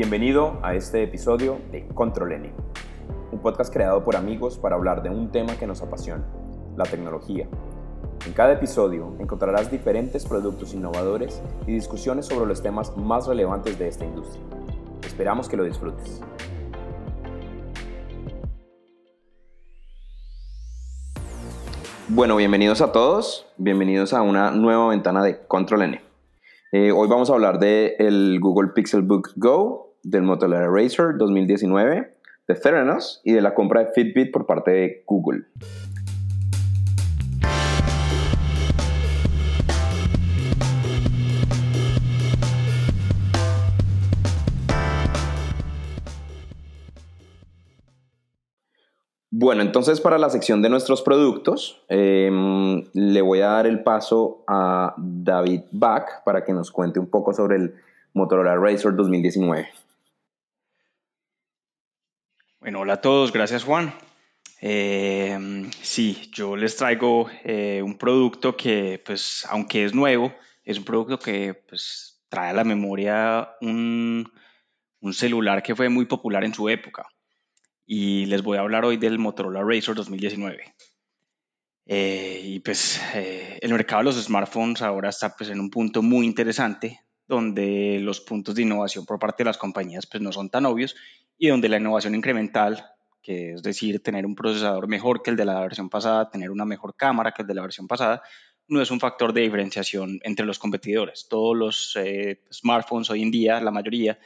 Bienvenido a este episodio de Control N, un podcast creado por amigos para hablar de un tema que nos apasiona, la tecnología. En cada episodio encontrarás diferentes productos innovadores y discusiones sobre los temas más relevantes de esta industria. Esperamos que lo disfrutes. Bueno, bienvenidos a todos, bienvenidos a una nueva ventana de Control N. Eh, hoy vamos a hablar del Google Pixelbook Go, del Motorola Razr 2019, de Theranos y de la compra de Fitbit por parte de Google. Bueno, entonces para la sección de nuestros productos, em, le voy a dar el paso a David Bach para que nos cuente un poco sobre el Motorola Razr 2019. Bueno, hola a todos, gracias Juan. Em, sí, yo les traigo eh, un producto que, pues, aunque es nuevo, es un producto que pues, trae a la memoria un, un celular que fue muy popular en su época y les voy a hablar hoy del Motorola Razr 2019. Eh, y pues eh, el mercado de los smartphones ahora está pues en un punto muy interesante donde los puntos de innovación por parte de las compañías pues no son tan obvios y donde la innovación incremental, que es decir, tener un procesador mejor que el de la versión pasada, tener una mejor cámara que el de la versión pasada, no es un factor de diferenciación entre los competidores. Todos los eh, smartphones hoy en día, la mayoría,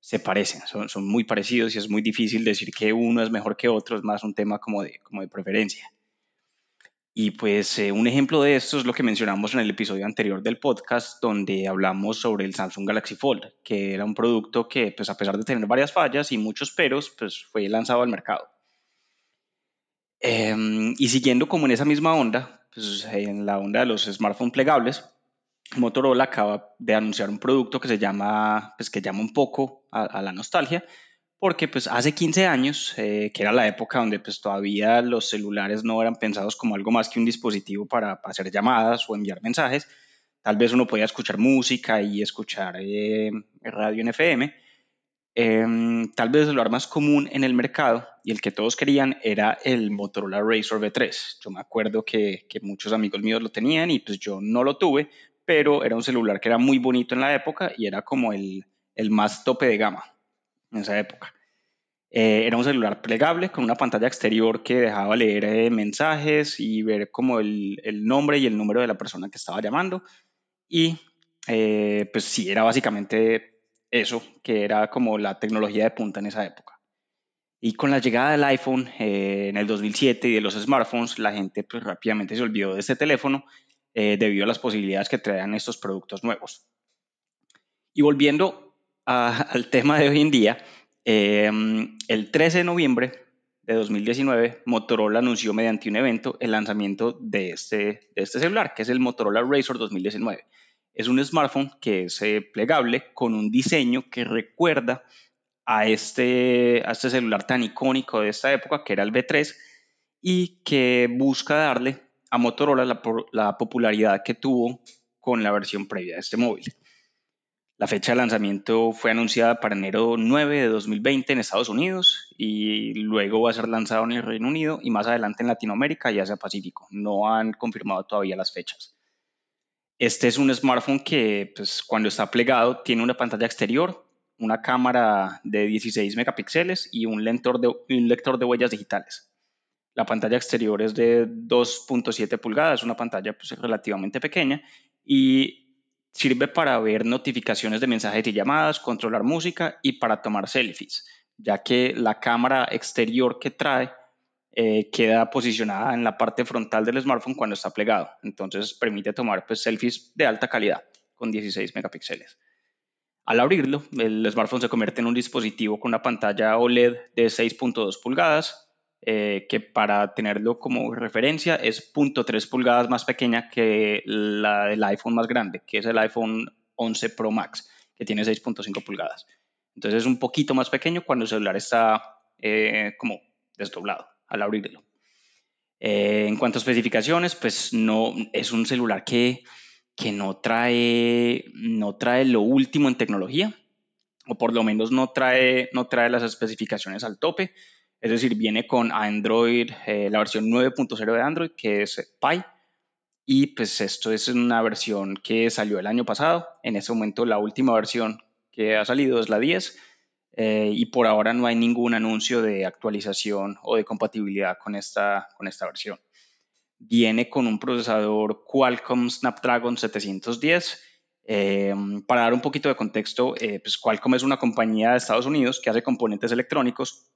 se parecen, son, muy parecidos y es muy difícil decir que uno es mejor que otro, es más un tema como de preferencia. Y pues eh, un ejemplo de esto es lo que mencionamos en el episodio anterior del podcast, donde hablamos sobre el Samsung Galaxy Fold, que era un producto que, pues a pesar de tener varias fallas y muchos peros, pues fue lanzado al mercado. Em, y siguiendo como en esa misma onda, pues en la onda de los smartphones plegables, Motorola acaba de anunciar un producto que se llama, pues que llama un poco a, la nostalgia, porque pues hace 15 años, eh, que era la época donde pues todavía los celulares no eran pensados como algo más que un dispositivo para, hacer llamadas o enviar mensajes, tal vez uno podía escuchar música y escuchar eh, radio en FM, em, tal vez el celular más común en el mercado y el que todos querían era el Motorola Razr V3. Yo me acuerdo que, muchos amigos míos lo tenían y pues yo no lo tuve, pero era un celular que era muy bonito en la época y era como el más tope de gama en esa época. Eh, era un celular plegable con una pantalla exterior que dejaba leer eh, mensajes y ver como el, el, nombre y el número de la persona que estaba llamando. Y eh, pues sí, era básicamente eso, que era como la tecnología de punta en esa época. Y con la llegada del iPhone en el 2007 y de los smartphones, la gente pues rápidamente se olvidó de este teléfono eh, debido a las posibilidades que traen estos productos nuevos. Y volviendo al tema de hoy en día, em, el 13 de noviembre de 2019, Motorola anunció mediante un evento el lanzamiento de este, este celular, que es el Motorola Razr 2019. Es un smartphone que es eh, plegable con un diseño que recuerda a este, a este celular tan icónico de esta época, que era el B3, y que busca darle a Motorola la, popularidad que tuvo con la versión previa de este móvil. La fecha de lanzamiento fue anunciada para enero 9 de 2020 en Estados Unidos y luego va a ser lanzado en el Reino Unido y más adelante en Latinoamérica y Asia Pacífico. No han confirmado todavía las fechas. Este es un smartphone que pues, cuando está plegado tiene una pantalla exterior, una cámara de 16 megapíxeles y un lector de, un lector de huellas digitales. La pantalla exterior es de 2.7 pulgadas, una pantalla pues, relativamente pequeña y sirve para ver notificaciones de mensajes y llamadas, controlar música y para tomar selfies, ya que la cámara exterior que trae eh, queda posicionada en la parte frontal del smartphone cuando está plegado. Entonces permite tomar pues, selfies de alta calidad con 16 megapíxeles. Al abrirlo, el smartphone se convierte en un dispositivo con una pantalla OLED de 6.2 pulgadas, eh, que para tenerlo como referencia es 0.3 pulgadas más pequeña que la del iPhone más grande, que es el iPhone 11 Pro Max, que tiene 6.5 pulgadas. Entonces es un poquito más pequeño cuando el celular está eh, como desdoblado al abrirlo. Eh, en cuanto a especificaciones, pues no es un celular que, que no, trae, no trae lo último en tecnología. o por lo menos no trae, no trae las especificaciones al tope. Es decir, viene con Android, eh, la versión 9.0 de Android, que es Pie. Y pues esto es una versión que salió el año pasado. En ese momento la última versión que ha salido es la 10. Eh, y por ahora no hay ningún anuncio de actualización o de compatibilidad con esta, con esta versión. Viene con un procesador Qualcomm Snapdragon 710 eh, para dar un poquito de contexto, eh, pues Qualcomm es una compañía de Estados Unidos que hace componentes electrónicos,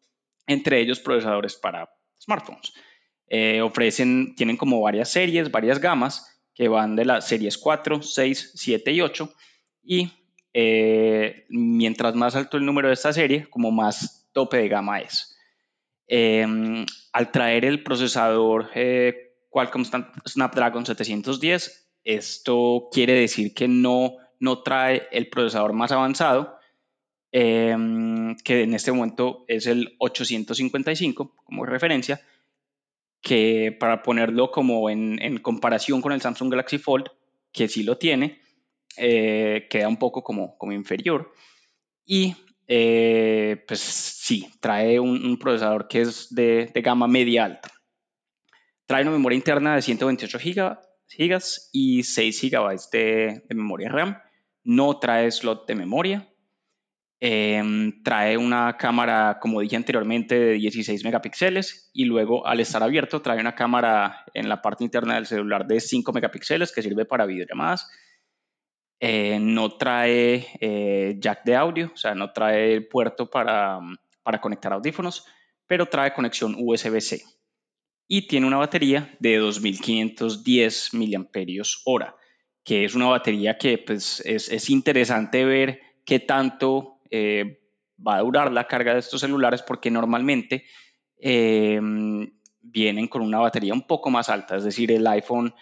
entre ellos procesadores para smartphones. Eh, ofrecen, tienen como varias series, varias gamas, que van de las series 4, 6, 7 y 8. Y mientras más alto el número de esta serie, como más tope de gama es. al traer el procesador Qualcomm Snapdragon 710, esto quiere decir que no, no trae el procesador más avanzado, em, que en este momento es el 855 como referencia, que para ponerlo como en, comparación con el Samsung Galaxy Fold, que sí lo tiene, eh, queda un poco como, como inferior. Y eh, pues sí, trae un, procesador que es de, de, gama media alta. Trae una memoria interna de 128 GB gigas y 6 gigabytes de, memoria RAM. No trae slot de memoria. Em, trae una cámara, como dije anteriormente, de 16 megapíxeles y luego al estar abierto trae una cámara en la parte interna del celular de 5 megapíxeles que sirve para videollamadas. Eh, no trae eh, jack de audio, o sea, no trae el puerto para, para conectar audífonos, pero trae conexión USB-C y tiene una batería de 2510 mAh, que es una batería que pues, es, interesante ver qué tanto eh, va a durar la carga de estos celulares porque normalmente em, vienen con una batería un poco más alta, es decir, el iPhone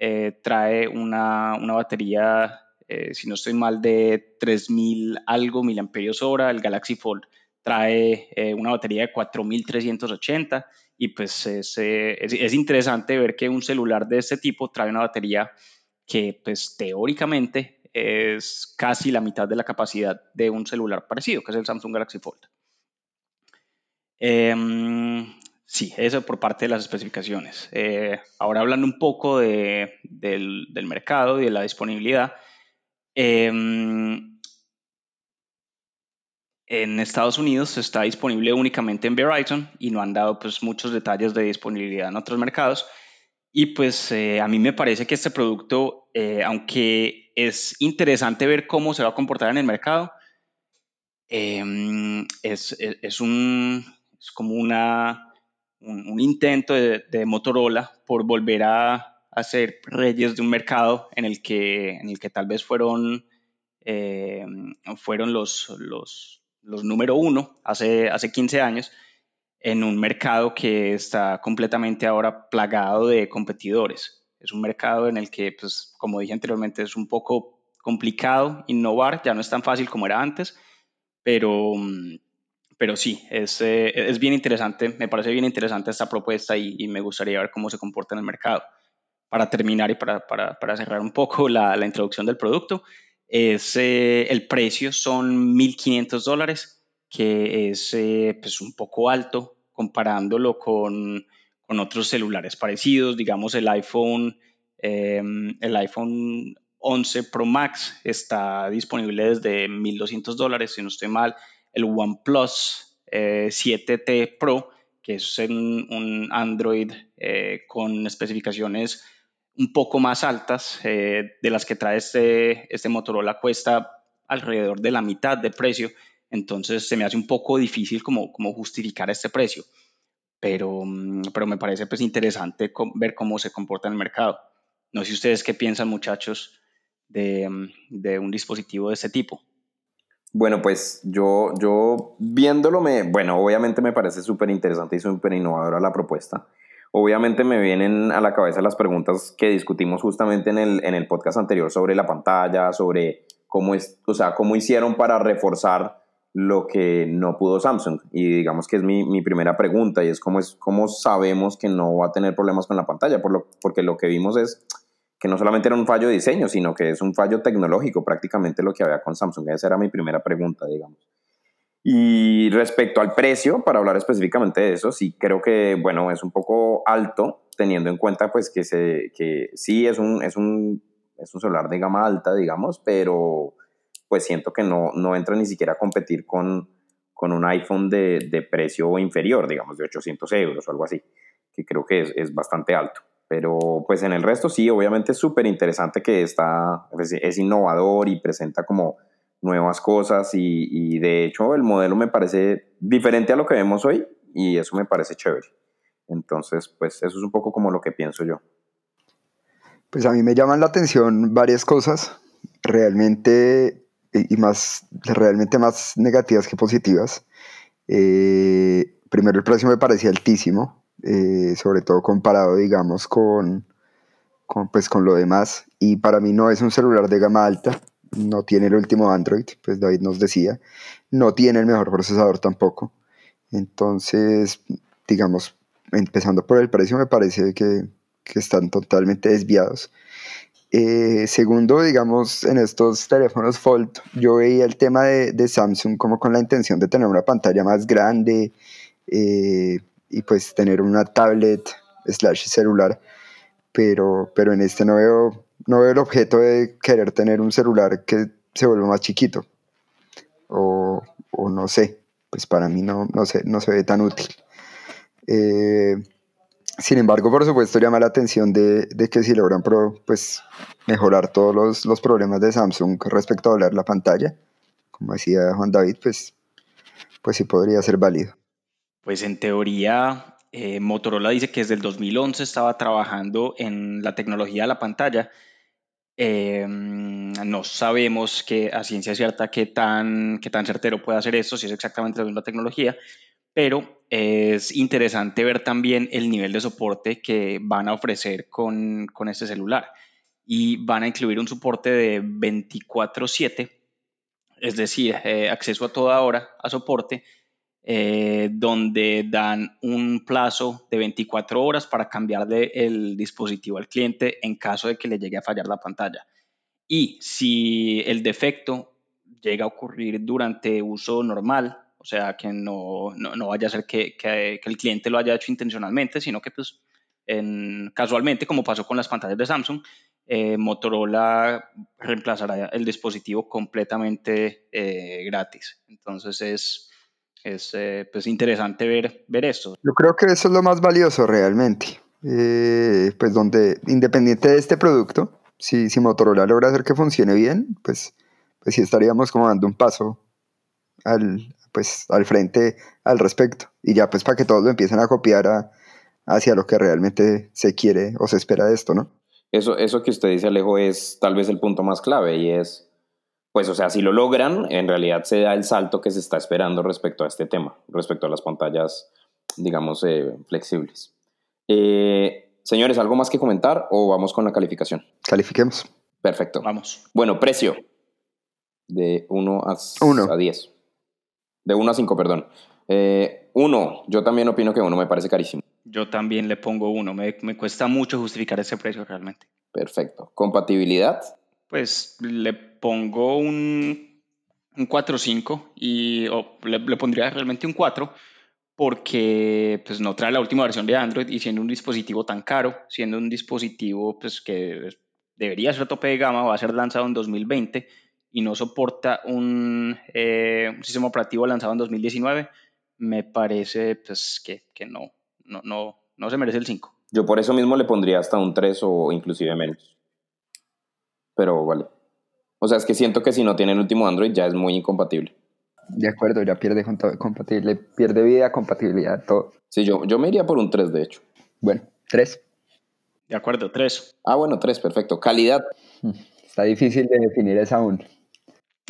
eh, trae una, batería, eh, si no estoy mal, de 3000 algo miliamperios hora, el Galaxy Fold trae una batería de 4380 y pues es, es, interesante ver que un celular de este tipo trae una batería que pues teóricamente es casi la mitad de la capacidad de un celular parecido, que es el Samsung Galaxy Fold. Em, sí, eso por parte de las especificaciones. Eh, ahora hablando un poco de, del, mercado y de la disponibilidad. Eh, en Estados Unidos está disponible únicamente en Verizon y no han dado pues, muchos detalles de disponibilidad en otros mercados. Y pues eh, a mí me parece que este producto, eh, aunque es interesante ver cómo se va a comportar en el mercado, em, es, es, un, es, como una, un, intento de, de, Motorola por volver a, a, ser reyes de un mercado en el que, en el que tal vez fueron, em, fueron los, los, los número uno hace, hace 15 años en un mercado que está completamente ahora plagado de competidores. Es un mercado en el que, pues, como dije anteriormente, es un poco complicado innovar, ya no es tan fácil como era antes, pero, pero sí, es, eh, es bien interesante, me parece bien interesante esta propuesta y, me gustaría ver cómo se comporta en el mercado. Para terminar y para, para, para cerrar un poco la, la introducción del producto, es, eh, el precio son 1.500 dólares, que es eh, pues un poco alto comparándolo con, con, otros celulares parecidos. Digamos, el iPhone, em, el iPhone 11 Pro Max está disponible desde 1.200 dólares, si no estoy mal. El OnePlus 7T eh, Pro, que es un, Android con especificaciones un poco más altas eh, de las que trae este, este Motorola cuesta alrededor de la mitad de precio, entonces se me hace un poco difícil como, como justificar este precio, pero, mm, pero me parece pues interesante ver cómo se comporta el mercado. No sé ustedes qué piensan muchachos de, mm, de un dispositivo de este tipo. Bueno, pues yo, yo viéndolo, me, bueno, obviamente me parece súper interesante y súper innovadora la propuesta. Obviamente me vienen a la cabeza las preguntas que discutimos justamente en el, en el podcast anterior sobre la pantalla, sobre cómo, es, o sea, cómo hicieron para reforzar lo que no pudo Samsung. Y digamos que es mi, mi, primera pregunta y es cómo, es cómo sabemos que no va a tener problemas con la pantalla, por lo, porque lo que vimos es que no solamente era un fallo de diseño, sino que es un fallo tecnológico prácticamente lo que había con Samsung. Esa era mi primera pregunta, digamos. Y respecto al precio, para hablar específicamente de eso, sí creo que, bueno, es un poco alto, teniendo en cuenta pues que, se, que sí es un, es, un, es un celular de gama alta, digamos, pero pues siento que no, no entra ni siquiera a competir con, con un iPhone de, de, precio inferior, digamos, de 800 euros o algo así, que creo que es, es bastante alto. Pero pues en el resto sí, obviamente es súper interesante que está, pues, es innovador y presenta como nuevas cosas y, de hecho el modelo me parece diferente a lo que vemos hoy y eso me parece chévere. Entonces, pues eso es un poco como lo que pienso yo. Pues a mí me llaman la atención varias cosas, realmente y más, realmente más negativas que positivas. Eh, primero el precio me parecía altísimo, eh, sobre todo comparado, digamos, con, con, pues, con lo demás. Y para mí no es un celular de gama alta, no tiene el último Android, pues David nos decía, no tiene el mejor procesador tampoco. Entonces, digamos, empezando por el precio, me parece que, que están totalmente desviados. Eh, segundo, digamos, en estos teléfonos Fold, yo veía el tema de, Samsung como con la intención de tener una pantalla más grande eh, y pues tener una tablet slash celular, pero, pero en este no veo no veo el objeto de querer tener un celular que se vuelva más chiquito. O, no sé, pues para mí no, no, se, no se ve tan útil. Eh, sin embargo, por supuesto, llama la atención de, que si logran pues, mejorar todos los, problemas de Samsung respecto a hablar la pantalla, como decía Juan David, pues, pues sí podría ser válido. Pues en teoría, eh, Motorola dice que desde el 2011 estaba trabajando en la tecnología de la pantalla Em, no sabemos que a ciencia cierta qué tan, qué tan certero puede hacer esto, si es exactamente la misma tecnología, pero es interesante ver también el nivel de soporte que van a ofrecer con, con este celular. Y van a incluir un soporte de 24/7, es decir, eh, acceso a toda hora a soporte eh, donde dan un plazo de 24 horas para cambiarle el dispositivo al cliente en caso de que le llegue a fallar la pantalla. Y si el defecto llega a ocurrir durante uso normal, sea, que no, no, vaya a ser que, que, el cliente lo haya hecho intencionalmente, sino que pues en, casualmente, como pasó con las pantallas de Samsung, eh, Motorola reemplazará el dispositivo completamente eh, gratis. Entonces es es eh, pues interesante ver, ver esto. Yo creo que eso es lo más valioso realmente. Pues donde, independiente de este producto, si, si Motorola logra hacer que funcione bien, pues, pues sí estaríamos como dando un paso al, pues, al frente al respecto. Y ya pues para que todos lo empiecen a copiar hacia lo que realmente se quiere o se espera de esto, ¿no? Eso, eso que usted dice, Alejo, es tal vez el punto más clave y es pues o sea, si lo logran, en realidad se da el salto que se está esperando respecto a este tema, respecto a las pantallas, digamos, eh, flexibles. Eh, señores, ¿algo más que comentar o vamos con la calificación? Califiquemos. Perfecto. Vamos. Bueno, precio. De 1 a, 10. De 1 a 5, perdón. 1, eh, yo también opino que 1 me parece carísimo. Yo también le pongo 1, me, me cuesta mucho justificar ese precio realmente. Perfecto. Compatibilidad pues le pongo un, un 4-5 y le, pondría realmente un 4 porque pues, no trae la última versión de Android y siendo un dispositivo tan caro, siendo un dispositivo pues, que debería ser tope de gama, va a ser lanzado en 2020 y no soporta un, eh, un sistema operativo lanzado en 2019, me parece pues, que, que no, no, no, no se merece el 5. Yo por eso mismo le pondría hasta un 3 o inclusive menos pero vale. O sea, es que siento que si no tiene el último Android ya es muy incompatible. De acuerdo, ya pierde compatible, pierde vida, compatibilidad, todo. Sí, yo, yo me iría por un 3, de hecho. Bueno, 3. De acuerdo, 3. Ah, bueno, 3, perfecto. Calidad. Mm, está difícil de definir esa aún.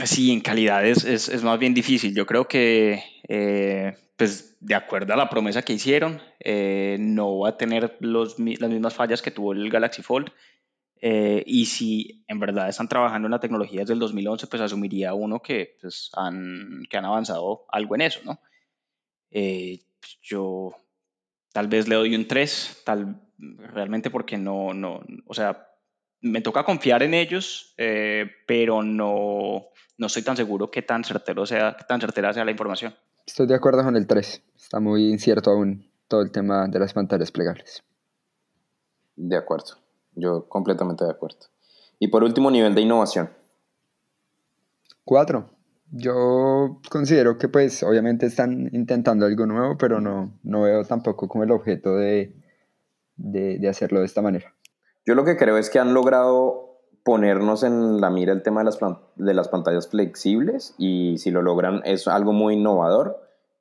Sí, en calidad es, es, es más bien difícil. Yo creo que, eh, pues, de acuerdo a la promesa que hicieron, eh, no va a tener los, las mismas fallas que tuvo el Galaxy Fold eh, y si en verdad están trabajando en la tecnología desde el 2011, pues asumiría uno que, pues, han, que han avanzado algo en eso, ¿no? Eh, yo tal vez le doy un 3, tal, realmente porque no, no, o sea, me toca confiar en ellos, eh, pero no, no estoy tan seguro que tan, certero sea, tan certera sea la información. Estoy de acuerdo con el 3. Está muy incierto aún todo el tema de las pantallas plegables. De acuerdo. Yo completamente de acuerdo. Y por último, nivel de innovación. 4. Yo considero que pues obviamente están intentando algo nuevo, pero no, no veo tampoco como el objeto de, de hacerlo de esta manera. Yo lo que creo es que han logrado ponernos en la mira el tema de las, de las pantallas flexibles y si lo logran es algo muy innovador,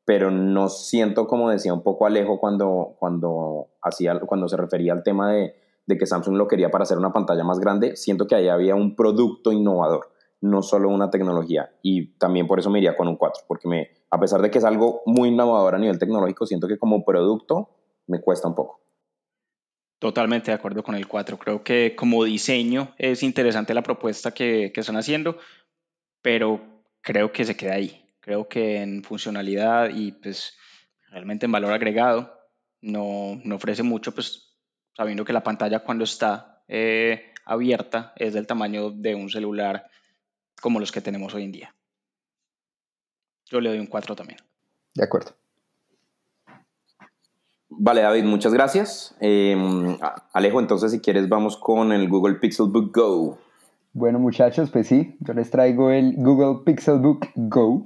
pero no siento, como decía un poco Alejo cuando, cuando, hacía, cuando se refería al tema de, de que Samsung lo quería para hacer una pantalla más grande, siento que ahí había un producto innovador, no solo una tecnología. Y también por eso me iría con un 4, porque a pesar de que es algo muy innovador a nivel tecnológico, siento que como producto me cuesta un poco. Totalmente de acuerdo con el 4. Creo que como diseño es interesante la propuesta que, que están haciendo, pero creo que se queda ahí. Creo que en funcionalidad y pues realmente en valor agregado no, no ofrece mucho, pues sabiendo que la pantalla cuando está eh, abierta es del tamaño de un celular como los que tenemos hoy en día. Yo le doy un 4 también. De acuerdo. Vale, David, muchas gracias. Em, Alejo, entonces si quieres vamos con el Google Pixelbook Go. Bueno muchachos, pues sí, yo les traigo el Google Pixelbook Go,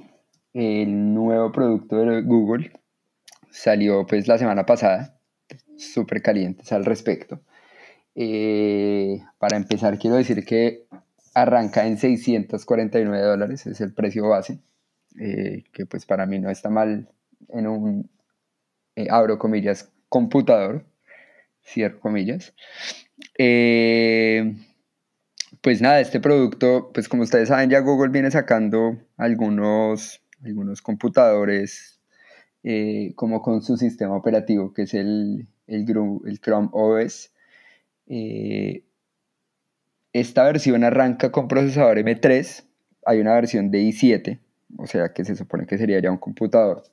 el nuevo producto de Google. Salió pues la semana pasada, súper calientes al respecto. Eh, para empezar, quiero decir que arranca en 649 dólares, es el precio base, eh, que pues para mí no está mal en un eh, abro comillas, computador, cierro comillas. Eh, pues nada, este producto, pues como ustedes saben, ya Google viene sacando algunos, algunos computadores eh, como con su sistema operativo, que es el, el, el Chrome OS. esta versión arranca con procesador M3, hay una versión de i7, o sea que se supone que sería ya un computador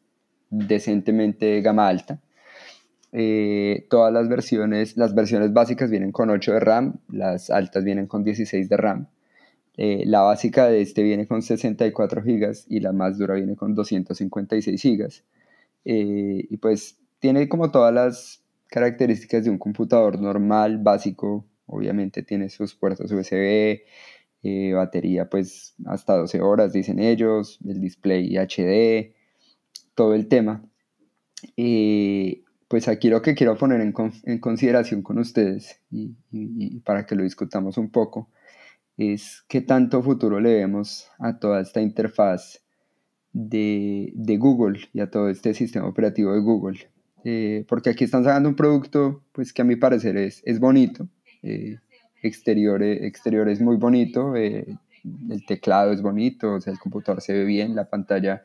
decentemente gama alta. Eh, todas las versiones, las versiones básicas vienen con 8 de RAM, las altas vienen con 16 de RAM. Eh, la básica de este viene con 64 GB y la más dura viene con 256 GB. Eh, y pues tiene como todas las características de un computador normal, básico. Obviamente tiene sus puertos USB, batería pues hasta 12 horas dicen ellos, el display HD, todo el tema. y pues aquí lo que quiero poner en, consideración con ustedes y, para que lo discutamos un poco es qué tanto futuro le vemos a toda esta interfaz de, de Google y a todo este sistema operativo de Google. Eh, porque aquí están sacando un producto pues que a mi parecer es, es bonito, eh, exterior, exterior es muy bonito, eh, el teclado es bonito, el computador se ve bien, la pantalla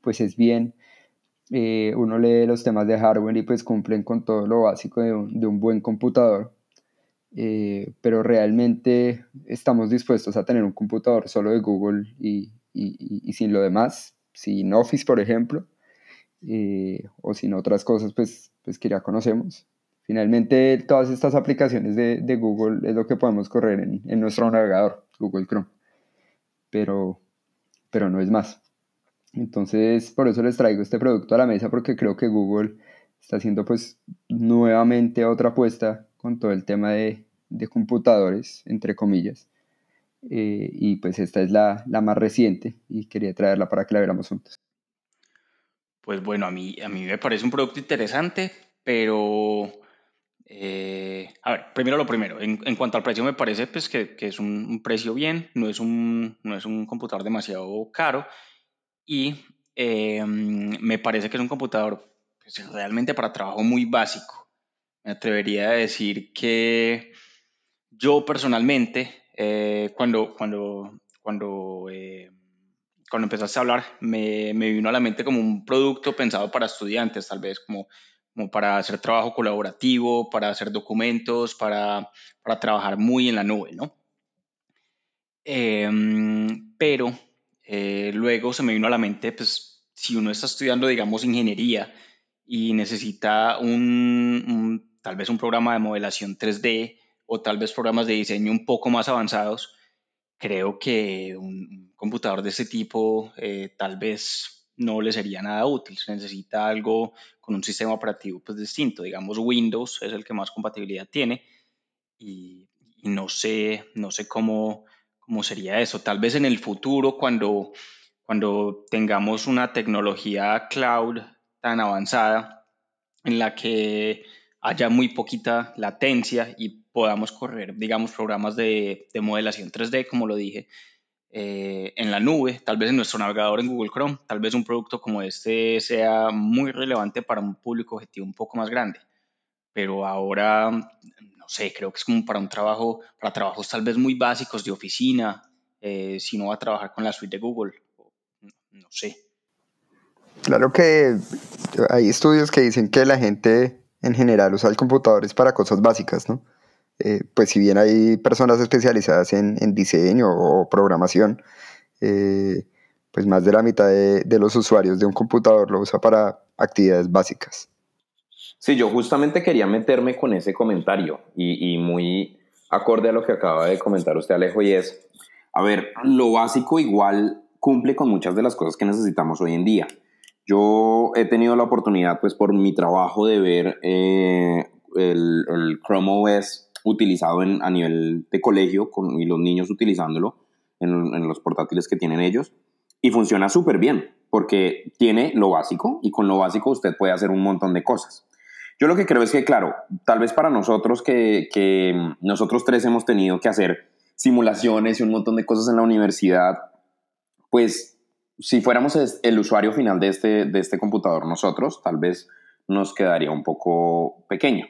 pues es bien, eh, uno lee los temas de hardware y pues cumplen con todo lo básico de un, buen computador, eh, pero realmente estamos dispuestos a tener un computador solo de Google y, sin lo demás, sin Office, por ejemplo, eh, o sin otras cosas pues, pues que ya conocemos. Finalmente, todas estas aplicaciones de, Google es lo que podemos correr en, en, nuestro navegador, Google Chrome, pero, pero no es más. Entonces, por eso les traigo este producto a la mesa porque creo que Google está haciendo pues nuevamente otra apuesta con todo el tema de, computadores, entre comillas. Eh, y pues esta es la, más reciente y quería traerla para que la viéramos juntos. Pues bueno, a mí, a mí me parece un producto interesante, pero eh, a ver, primero lo primero, en, cuanto al precio me parece pues, que, es un, precio bien, no es un, no es un computador demasiado caro y em, me parece que es un computador pues, realmente para trabajo muy básico. Me atrevería a decir que yo personalmente, eh, cuando, cuando, cuando, eh, cuando empezaste a hablar, me, me, vino a la mente como un producto pensado para estudiantes, tal vez como, como para hacer trabajo colaborativo, para hacer documentos, para, para trabajar muy en la nube, ¿no? Em, pero eh, luego se me vino a la mente, pues, si uno está estudiando, digamos, ingeniería y necesita un, tal vez un programa de modelación 3D o tal vez programas de diseño un poco más avanzados, creo que un computador de este tipo eh, tal vez no le sería nada útil. Se necesita algo con un sistema operativo pues, distinto. Digamos, Windows es el que más compatibilidad tiene y, no sé, no sé cómo, cómo sería eso. Tal vez en el futuro, cuando, cuando tengamos una tecnología cloud tan avanzada en la que haya muy poquita latencia y podamos correr, digamos, programas de, de modelación 3D, como lo dije, eh, en la nube, tal vez en nuestro navegador en Google Chrome, tal vez un producto como este sea muy relevante para un público objetivo un poco más grande. Pero ahora, no sé, creo que es como para un trabajo, para trabajos tal vez muy básicos de oficina, eh, si no va a trabajar con la suite de Google, no sé. Claro que hay estudios que dicen que la gente en general usa el computador es para cosas básicas, ¿no? Eh, pues si bien hay personas especializadas en, diseño o programación, eh, pues más de la mitad de, los usuarios de un computador lo usa para actividades básicas. Sí, yo justamente quería meterme con ese comentario y, muy acorde a lo que acaba de comentar usted, Alejo, y es, a ver, lo básico igual cumple con muchas de las cosas que necesitamos hoy en día. Yo he tenido la oportunidad, pues por mi trabajo, de ver eh, el, el, Chrome OS utilizado en, a nivel de colegio con, y los niños utilizándolo en, en los portátiles que tienen ellos. Y funciona súper bien, porque tiene lo básico y con lo básico usted puede hacer un montón de cosas. Yo lo que creo es que, claro, tal vez para nosotros que, que nosotros tres hemos tenido que hacer simulaciones y un montón de cosas en la universidad, pues si fuéramos el usuario final de este, de este computador nosotros, tal vez nos quedaría un poco pequeño.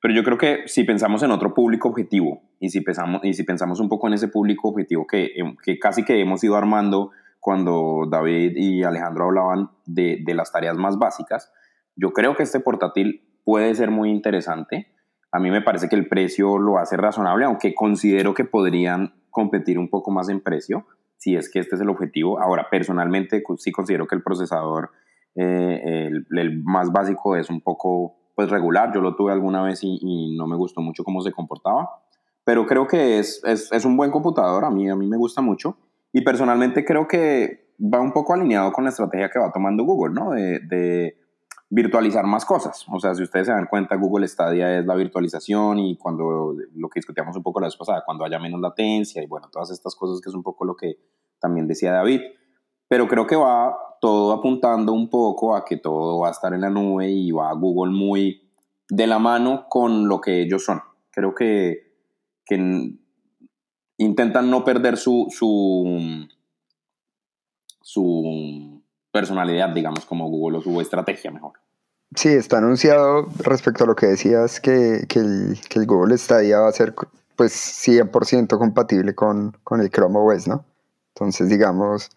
Pero yo creo que si pensamos en otro público objetivo y si pensamos, y si pensamos un poco en ese público objetivo que, em, que casi que hemos ido armando cuando David y Alejandro hablaban de, de las tareas más básicas, yo creo que este portátil puede ser muy interesante. A mí me parece que el precio lo hace razonable, aunque considero que podrían competir un poco más en precio si es que este es el objetivo. Ahora, personalmente sí considero que el procesador, eh, el, más básico, es un poco pues, regular. Yo lo tuve alguna vez y, no me gustó mucho cómo se comportaba, pero creo que es, es, es, un buen computador, a mí, a mí me gusta mucho. Y personalmente creo que va un poco alineado con la estrategia que va tomando Google, ¿no? De, virtualizar más cosas. O sea, si ustedes se dan cuenta, Google Stadia es la virtualización y cuando lo que discutíamos un poco la vez pasada, cuando haya menos latencia y bueno, todas estas cosas que es un poco lo que también decía David. Pero creo que va todo apuntando un poco a que todo va a estar en la nube y va Google muy de la mano con lo que ellos son. Creo que, que intentan no perder su, su, su personalidad, digamos, como Google o su estrategia mejor. Sí, está anunciado respecto a lo que decías que, que, el, que el, Google Stadia va a ser pues 100% compatible con, con, el Chrome OS, ¿no? Entonces, digamos,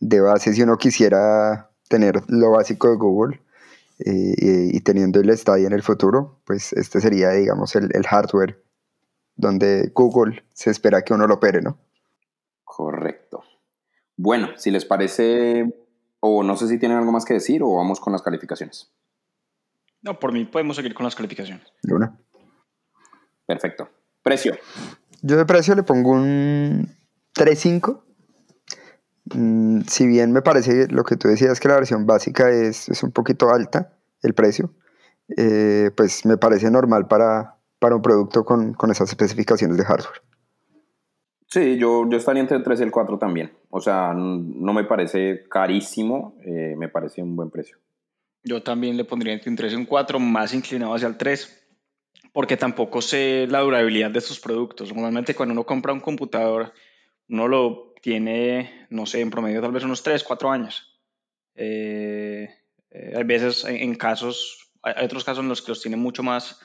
de base, si uno quisiera tener lo básico de Google eh, y, teniendo el Stadia en el futuro, pues este sería, digamos, el, el hardware donde Google se espera que uno lo opere, ¿no? Correcto. Bueno, si les parece, o no sé si tienen algo más que decir o vamos con las calificaciones. No, por mí podemos seguir con las calificaciones. De una. Perfecto. Precio. Yo de precio le pongo un 3.5. Mm, si bien me parece lo que tú decías que la versión básica es, es un poquito alta, el precio, eh, pues me parece normal para, para un producto con, con, esas especificaciones de hardware. Sí, yo, yo estaría entre el 3 y el 4 también. O sea, no me parece carísimo, eh, me parece un buen precio. Yo también le pondría entre un 3 y un 4, más inclinado hacia el 3, porque tampoco sé la durabilidad de estos productos. Normalmente cuando uno compra un computador, uno lo tiene, no sé, en promedio tal vez unos 3, 4 años. Eh, eh, veces, en, casos, hay otros casos en los que los tiene mucho más,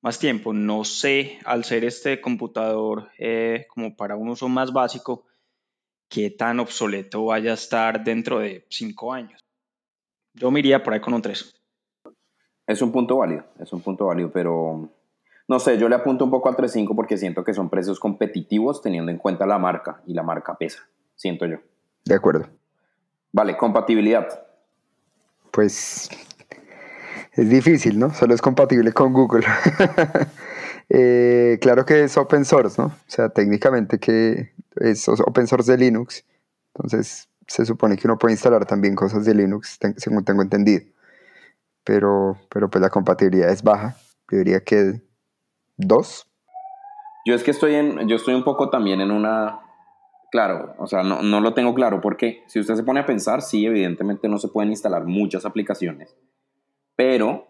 más tiempo. No sé, al ser este computador eh, como para un uso más básico, qué tan obsoleto vaya a estar dentro de 5 años. Yo me iría por ahí con un 3. Es un punto válido, es un punto válido, pero no sé, yo le apunto un poco al 3.5 porque siento que son precios competitivos teniendo en cuenta la marca y la marca pesa, siento yo. De acuerdo. Vale, compatibilidad. Pues es difícil, ¿no? Solo es compatible con Google. Eh, claro que es open source, ¿no? O sea, técnicamente que es open source de Linux. Entonces, se supone que uno puede instalar también cosas de Linux, según tengo entendido. Pero, pero pues la compatibilidad es baja. Yo diría que dos. Yo es que estoy en, yo estoy un poco también en una, claro, o sea, no, no lo tengo claro porque si usted se pone a pensar, sí, evidentemente no se pueden instalar muchas aplicaciones, pero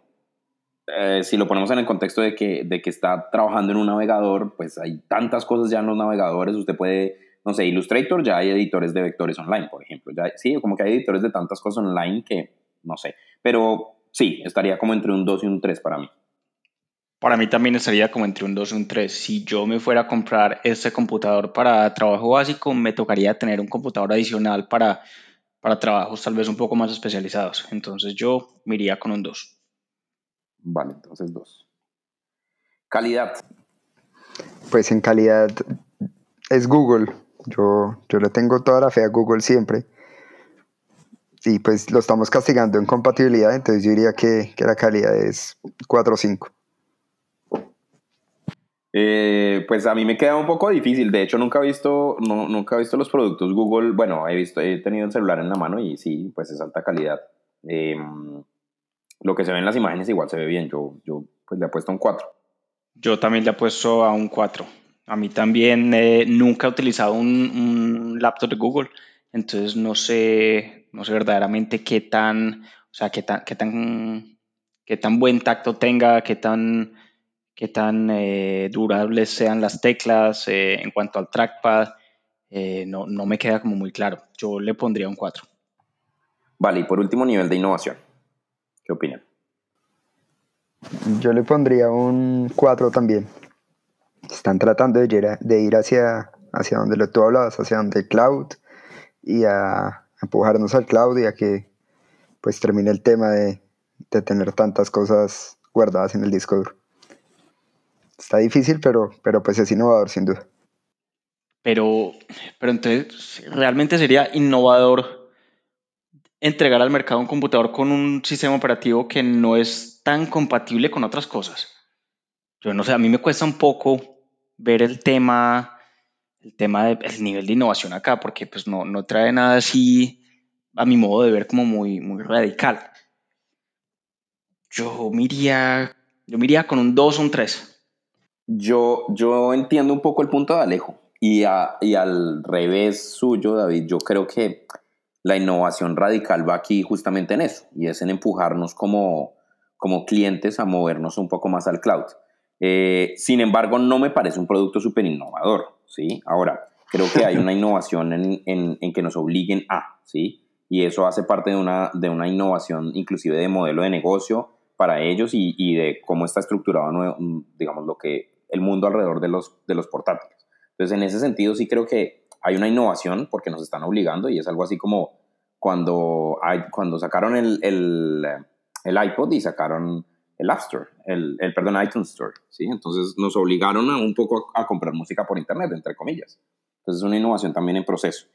eh, si lo ponemos en el contexto de que, de que está trabajando en un navegador, pues hay tantas cosas ya en los navegadores, usted puede, no sé, Illustrator, ya hay editores de vectores online, por ejemplo, ya, sí, como que hay editores de tantas cosas online que, no sé, pero sí, estaría como entre un 2 y un 3 para mí. Para mí también estaría como entre un 2 y un 3. Si yo me fuera a comprar este computador para trabajo básico, me tocaría tener un computador adicional para, para trabajos tal vez un poco más especializados. Entonces yo me iría con un 2. Vale, entonces 2. Calidad. Pues en calidad es Google. Yo, yo le tengo toda la fe a Google siempre. Y pues lo estamos castigando en compatibilidad, entonces yo diría que, que la calidad es 4 o 5. Eh, pues a mí me queda un poco difícil. De hecho, nunca he visto, no, nunca he visto los productos Google. Bueno, he visto, he tenido el celular en la mano y sí, pues es alta calidad. Em, lo que se ve en las imágenes igual se ve bien. Yo, yo pues le he puesto un 4. Yo también le he puesto a un 4. A mí también eh, nunca he utilizado un, un, laptop de Google, entonces no sé, no sé verdaderamente qué tan, o sea, qué tan, qué tan, qué tan buen tacto tenga, qué tan qué tan eh, durables sean las teclas eh, en cuanto al trackpad, eh, no, no, me queda como muy claro. Yo le pondría un 4. Vale, y por último, nivel de innovación. ¿Qué opinan? Yo le pondría un 4 también. Están tratando de ir, de ir hacia, hacia donde lo tú hablabas, hacia donde el cloud, y a, empujarnos al cloud y a que pues termine el tema de, de tener tantas cosas guardadas en el disco duro. Está difícil, pero, pero pues es innovador sin duda. Pero, pero entonces, ¿realmente sería innovador entregar al mercado un computador con un sistema operativo que no es tan compatible con otras cosas? Yo no sé, a mí me cuesta un poco ver el tema, el tema del nivel de innovación acá, porque pues no, no trae nada así, a mi modo de ver, como muy, muy radical. Yo miría, yo miría con un 2 o un 3. Yo, yo entiendo un poco el punto de Alejo y, y al revés suyo, David, yo creo que la innovación radical va aquí justamente en eso y es en empujarnos como, como clientes a movernos un poco más al cloud. Eh, sin embargo, no me parece un producto súper innovador, ¿sí? Ahora, creo que hay una innovación en, en, en, que nos obliguen a, ¿sí? Y eso hace parte de una, de una innovación inclusive de modelo de negocio para ellos y, y de cómo está estructurado, digamos, lo que el mundo alrededor de los, de los portátiles. Entonces, en ese sentido, sí creo que hay una innovación porque nos están obligando y es algo así como cuando, cuando sacaron el, el, el iPod y sacaron el App Store, el, el, perdón, iTunes Store, ¿sí? Entonces nos obligaron a un poco a, comprar música por internet, entre comillas. Entonces es una innovación también en proceso.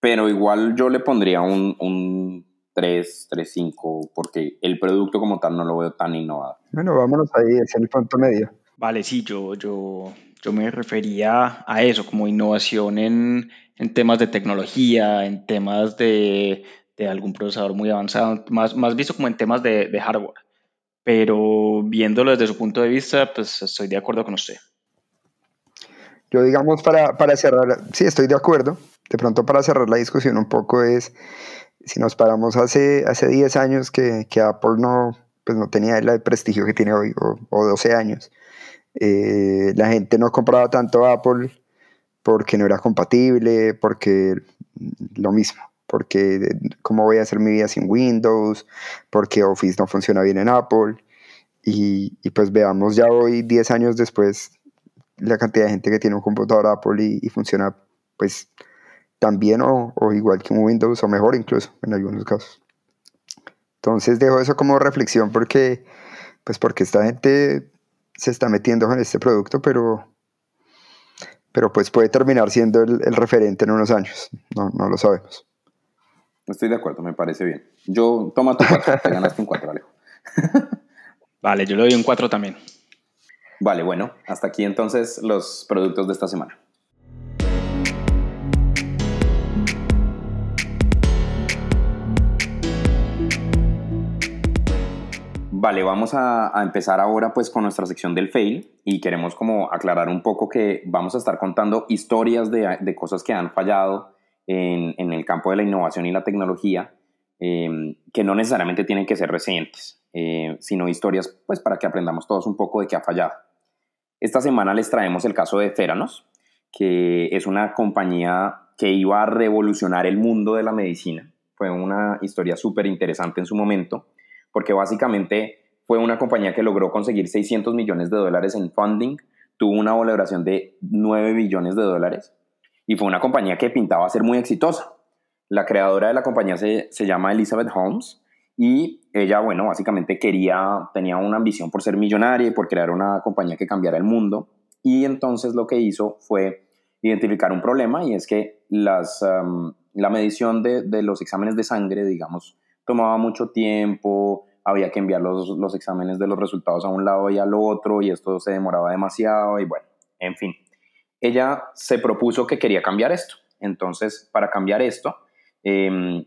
Pero igual yo le pondría un, un 3, 3, 5, porque el producto como tal no lo veo tan innovador. Bueno, vámonos ahí, es el punto medio. Vale, sí, yo, yo, yo me refería a eso, como innovación en, en temas de tecnología, en temas de, de, algún procesador muy avanzado, más, más visto como en temas de, de, hardware. Pero viéndolo desde su punto de vista, pues estoy de acuerdo con usted. Yo digamos para, para cerrar, sí, estoy de acuerdo. De pronto para cerrar la discusión un poco es, si nos paramos hace, hace 10 años que, que Apple no, pues no tenía el prestigio que tiene hoy, o, o 12 años, eh, la gente no compraba tanto Apple porque no era compatible, porque lo mismo, porque cómo voy a hacer mi vida sin Windows, porque Office no funciona bien en Apple. Y, pues veamos ya hoy, 10 años después, la cantidad de gente que tiene un computador Apple y, funciona pues tan bien o, o, igual que un Windows o mejor incluso en algunos casos. Entonces dejo eso como reflexión porque pues porque esta gente se está metiendo en este producto, pero, pero pues puede terminar siendo el, referente en unos años. No, no, lo sabemos. Estoy de acuerdo, me parece bien. Yo toma tu 4, te ganaste un 4, Alejo. vale, yo le doy un 4 también. Vale, bueno, hasta aquí entonces los productos de esta semana. Vale, vamos a, empezar ahora pues con nuestra sección del fail y queremos como aclarar un poco que vamos a estar contando historias de, cosas que han fallado en, el campo de la innovación y la tecnología em, que no necesariamente tienen que ser recientes, eh, sino historias pues para que aprendamos todos un poco de qué ha fallado. Esta semana les traemos el caso de Theranos, que es una compañía que iba a revolucionar el mundo de la medicina. Fue una historia súper interesante en su momento porque básicamente fue una compañía que logró conseguir 600 millones de dólares en funding, tuvo una valoración de 9 billones de dólares y fue una compañía que pintaba ser muy exitosa. La creadora de la compañía se, se llama Elizabeth Holmes y ella, bueno, básicamente quería, tenía una ambición por ser millonaria y por crear una compañía que cambiara el mundo. Y entonces lo que hizo fue identificar un problema y es que las, la medición de, de, los exámenes de sangre, digamos, tomaba mucho tiempo, había que enviar los, los exámenes de los resultados a un lado y al otro y esto se demoraba demasiado y bueno, en fin. Ella se propuso que quería cambiar esto. Entonces, para cambiar esto, eh,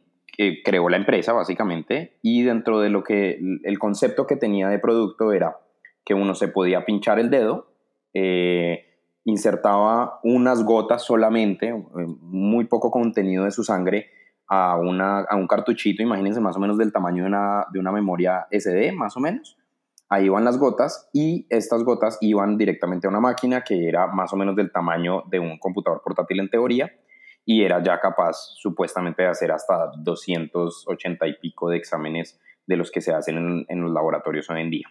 creó la empresa básicamente y dentro de lo que el concepto que tenía de producto era que uno se podía pinchar el dedo, eh, insertaba unas gotas solamente, eh, muy poco contenido de su sangre, a, una, a un cartuchito, imagínense más o menos del tamaño de una, de una memoria SD, más o menos. Ahí iban las gotas y estas gotas iban directamente a una máquina que era más o menos del tamaño de un computador portátil en teoría y era ya capaz supuestamente de hacer hasta 280 y pico de exámenes de los que se hacen en, en los laboratorios hoy en día.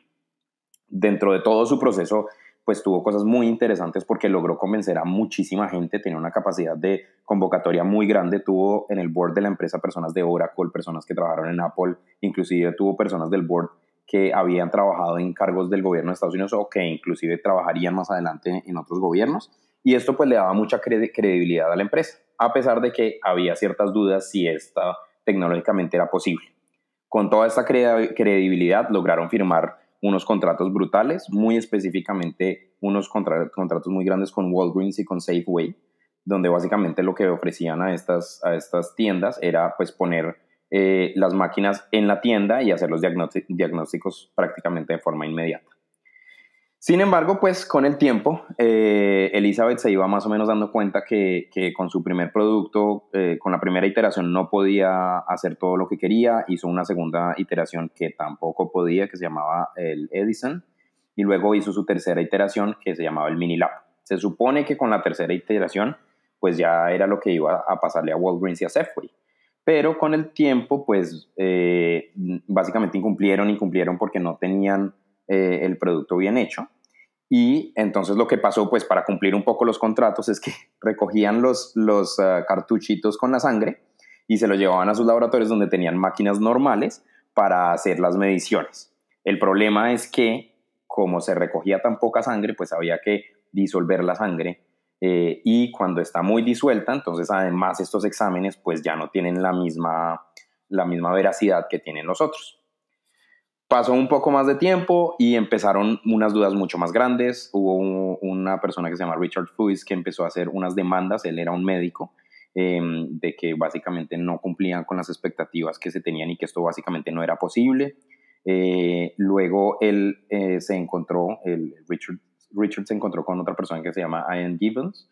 Dentro de todo su proceso pues tuvo cosas muy interesantes porque logró convencer a muchísima gente, tenía una capacidad de convocatoria muy grande, tuvo en el board de la empresa personas de Oracle, personas que trabajaron en Apple, inclusive tuvo personas del board que habían trabajado en cargos del gobierno de Estados Unidos o que inclusive trabajarían más adelante en otros gobiernos. Y esto pues le daba mucha credibilidad a la empresa, a pesar de que había ciertas dudas si esta tecnológicamente era posible. Con toda esta credibilidad lograron firmar unos contratos brutales, muy específicamente unos contratos muy grandes con Walgreens y con Safeway, donde básicamente lo que ofrecían a estas, a estas tiendas era pues poner eh, las máquinas en la tienda y hacer los diagnósticos prácticamente de forma inmediata. Sin embargo, pues con el tiempo, eh, Elizabeth se iba más o menos dando cuenta que, con su primer producto, eh, con la primera iteración no podía hacer todo lo que quería, hizo una segunda iteración que tampoco podía, que se llamaba el Edison, y luego hizo su tercera iteración que se llamaba el Minilab. Se supone que con la tercera iteración, pues ya era lo que iba a pasarle a Walgreens y a Safeway. Pero con el tiempo, pues eh, básicamente incumplieron, incumplieron porque no tenían eh, el producto bien hecho. Y entonces lo que pasó, pues para cumplir un poco los contratos, es que recogían los, los ah, cartuchitos con la sangre y se los llevaban a sus laboratorios donde tenían máquinas normales para hacer las mediciones. El problema es que como se recogía tan poca sangre, pues había que disolver la sangre eh, y cuando está muy disuelta, entonces además estos exámenes pues ya no tienen la misma, la misma veracidad que tienen los otros. Pasó un poco más de tiempo y empezaron unas dudas mucho más grandes. Hubo una persona que se llama Richard Fuis que empezó a hacer unas demandas, él era un médico, em, de que básicamente no cumplían con las expectativas que se tenían y que esto básicamente no era posible. Eh, luego él eh, se encontró, el Richard, Richard se encontró con otra persona que se llama Ian Gibbons,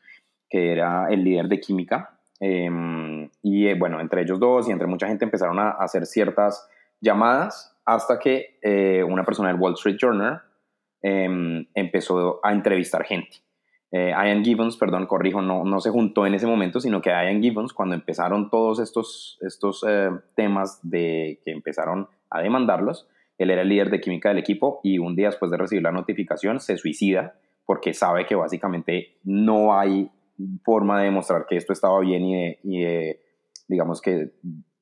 que era el líder de química. Em, y eh, bueno, entre ellos dos y entre mucha gente empezaron a hacer ciertas llamadas hasta que eh, una persona del Wall Street Journal em, empezó a entrevistar gente. Eh, Ian Gibbons, perdón, corrijo, no, no se juntó en ese momento, sino que Ian Gibbons, cuando empezaron todos estos, estos eh, temas de que empezaron a demandarlos, él era el líder de química del equipo y un día después de recibir la notificación se suicida porque sabe que básicamente no hay forma de demostrar que esto estaba bien y y de digamos que,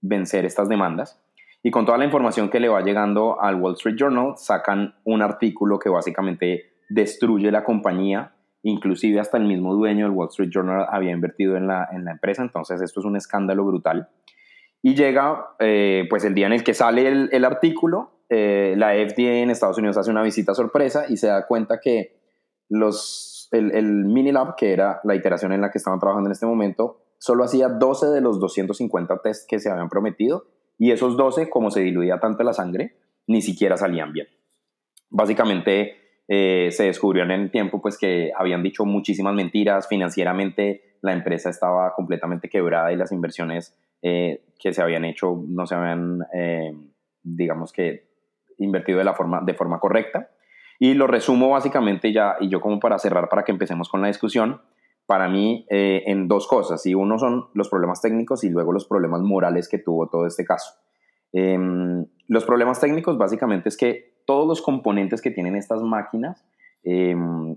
vencer estas demandas. Y con toda la información que le va llegando al Wall Street Journal, sacan un artículo que básicamente destruye la compañía, inclusive hasta el mismo dueño del Wall Street Journal había invertido en la, en la empresa, entonces esto es un escándalo brutal. Y llega eh, pues el día en el que sale el, el artículo, eh, la FDA en Estados Unidos hace una visita sorpresa y se da cuenta que los, el, el Minilab, que era la iteración en la que estaban trabajando en este momento, solo hacía 12 de los 250 test que se habían prometido y esos 12, como se diluía tanto la sangre, ni siquiera salían bien. Básicamente eh, se descubrió en el tiempo pues que habían dicho muchísimas mentiras, financieramente la empresa estaba completamente quebrada y las inversiones eh, que se habían hecho no se habían, eh, digamos que, invertido de, la forma, de forma correcta. Y lo resumo básicamente ya, y yo como para cerrar, para que empecemos con la discusión, para mí en dos cosas, y uno son los problemas técnicos y luego los problemas morales que tuvo todo este caso. Em, los problemas técnicos básicamente es que todos los componentes que tienen estas máquinas, em,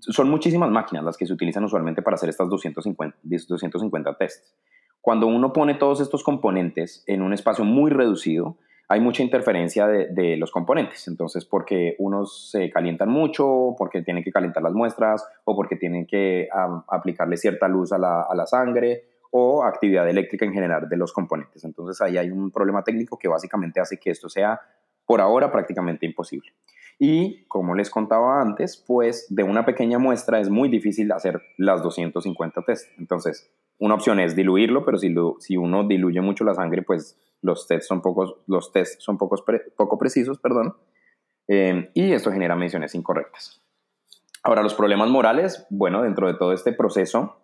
son muchísimas máquinas las que se utilizan usualmente para hacer estas 250, 250 tests. Cuando uno pone todos estos componentes en un espacio muy reducido, hay mucha interferencia de, los componentes. Entonces, porque unos se calientan mucho, porque tienen que calentar las muestras, o porque tienen que aplicarle cierta luz a la, sangre, o actividad eléctrica en general de los componentes. Entonces, ahí hay un problema técnico que básicamente hace que esto sea por ahora prácticamente imposible. Y como les contaba antes, pues de una pequeña muestra es muy difícil hacer las 250 test. Entonces, una opción es diluirlo, pero si, si uno diluye mucho la sangre, pues los tests son, pocos, los tests son pocos poco precisos, perdón, eh, y esto genera mediciones incorrectas. Ahora, los problemas morales, bueno, dentro de todo este proceso,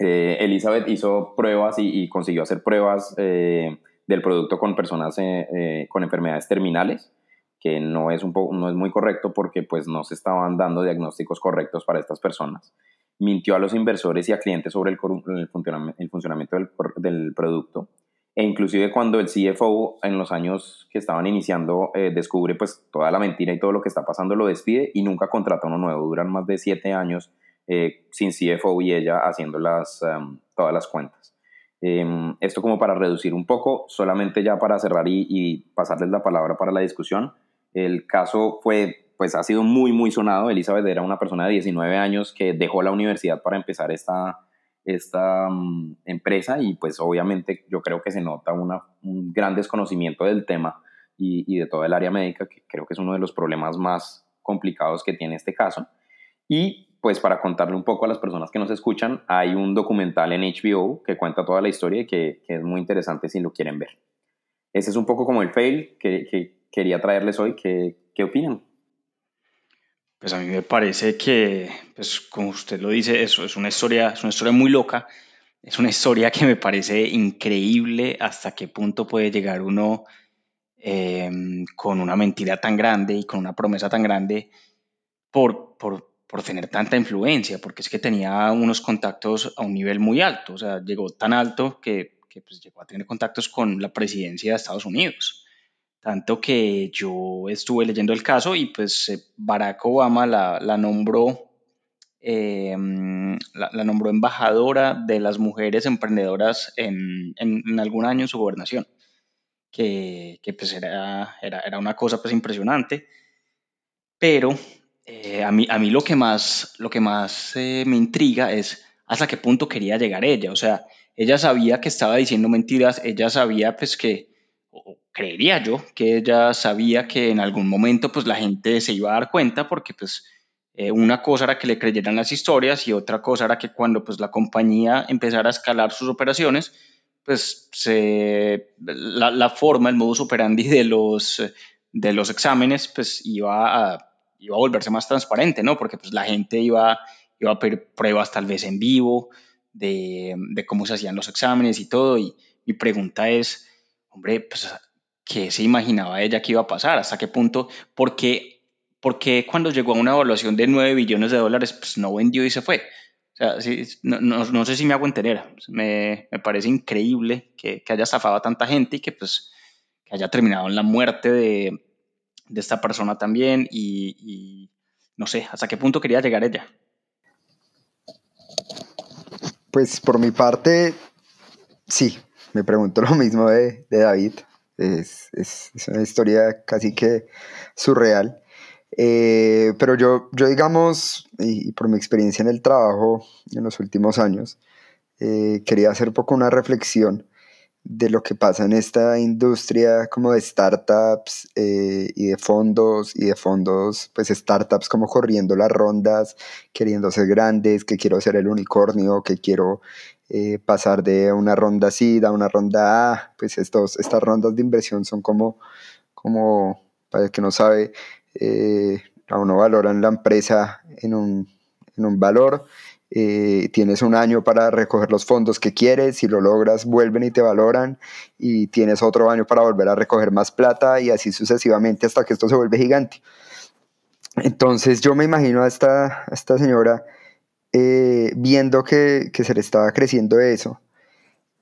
eh, Elizabeth hizo pruebas y, consiguió hacer pruebas eh, del producto con personas eh, con enfermedades terminales, que no es, un no es muy correcto porque pues no se estaban dando diagnósticos correctos para estas personas. Mintió a los inversores y a clientes sobre el, funcionamiento, del, producto. E inclusive cuando el CFO en los años que estaban iniciando eh, descubre pues toda la mentira y todo lo que está pasando, lo despide y nunca contrata uno nuevo. Duran más de siete años sin CFO y ella haciendo las, em, todas las cuentas. Em, esto como para reducir un poco, solamente ya para cerrar y, pasarles la palabra para la discusión. El caso fue, pues ha sido muy, muy sonado. Elizabeth era una persona de 19 años que dejó la universidad para empezar esta, esta mm, empresa y pues obviamente yo creo que se nota un gran desconocimiento del tema y, de toda el área médica, que creo que es uno de los problemas más complicados que tiene este caso. Y pues para contarle un poco a las personas que nos escuchan, hay un documental en HBO que cuenta toda la historia y que, es muy interesante si lo quieren ver. Ese es un poco como el fail que, quería traerles hoy. ¿Qué, ¿Qué, opinan? Pues a mí me parece que, pues como usted lo dice, eso es una historia, es una historia muy loca. Es una historia que me parece increíble hasta qué punto puede llegar uno em, con una mentira tan grande y con una promesa tan grande por, por, por tener tanta influencia, porque es que tenía unos contactos a un nivel muy alto, o sea, llegó tan alto que, que pues, llegó a tener contactos con la presidencia de Estados Unidos. Tanto que yo estuve leyendo el caso y pues eh, Barack Obama la, nombró, em, la, nombró embajadora de las mujeres emprendedoras en, algún año en su gobernación, que, que pues era, era, era, una cosa pues impresionante, pero eh, a, mí, a mí lo que más, lo que más eh, me intriga es hasta qué punto quería llegar ella. O sea, ella sabía que estaba diciendo mentiras, ella sabía pues que, creería yo, que ella sabía que en algún momento pues la gente se iba a dar cuenta porque pues eh, una cosa era que le creyeran las historias y otra cosa era que cuando pues la compañía empezara a escalar sus operaciones, pues se, la, la forma, el modus operandi de los, de los exámenes pues iba a iba a volverse más transparente, ¿no? Porque pues la gente iba, iba a pedir pruebas tal vez en vivo de, de cómo se hacían los exámenes y todo. Y mi pregunta es, hombre, pues, ¿qué se imaginaba ella que iba a pasar? ¿Hasta qué punto? Porque, porque cuando llegó a una evaluación de 9 billones de dólares, pues no vendió y se fue. No, no, no, sé si me hago entender. Me, me parece increíble que, que, haya estafado a tanta gente y que, pues, que haya terminado en la muerte de, de esta persona también y, no sé, hasta qué punto quería llegar ella. Pues por mi parte, sí, me pregunto lo mismo de, David. Es, una historia casi que surreal. Eh, pero yo, yo digamos, y, por mi experiencia en el trabajo en los últimos años, eh, quería hacer un poco una reflexión de lo que pasa en esta industria como de startups eh, y de fondos y de fondos, pues startups como corriendo las rondas, queriendo ser grandes, que quiero ser el unicornio, que quiero eh, pasar de una ronda C a una ronda A, pues estos, estas rondas de inversión son como, como para el que no sabe, eh, a uno valoran la empresa en un, en un valor eh, tienes un año para recoger los fondos que quieres, si lo logras vuelven y te valoran y tienes otro año para volver a recoger más plata y así sucesivamente hasta que esto se vuelve gigante. Entonces yo me imagino a esta, esta señora eh, viendo que, que, se le estaba creciendo eso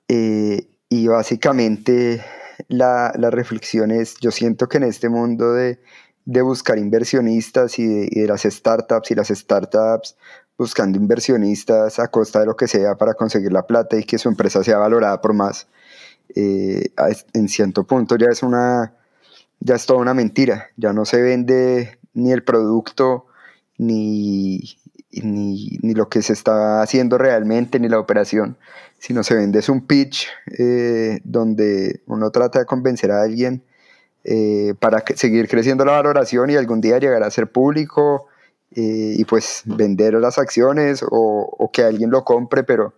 eh, y básicamente la, la, reflexión es, yo siento que en este mundo de, de buscar inversionistas y de, las startups y las startups buscando inversionistas a costa de lo que sea para conseguir la plata y que su empresa sea valorada por más, eh, en cierto punto ya es una, ya es toda una mentira, ya no se vende ni el producto, ni, ni, ni lo que se está haciendo realmente, ni la operación, sino se vende es un pitch eh, donde uno trata de convencer a alguien eh, para seguir creciendo la valoración y algún día llegar a ser público eh, y pues vender las acciones o, que alguien lo compre, pero,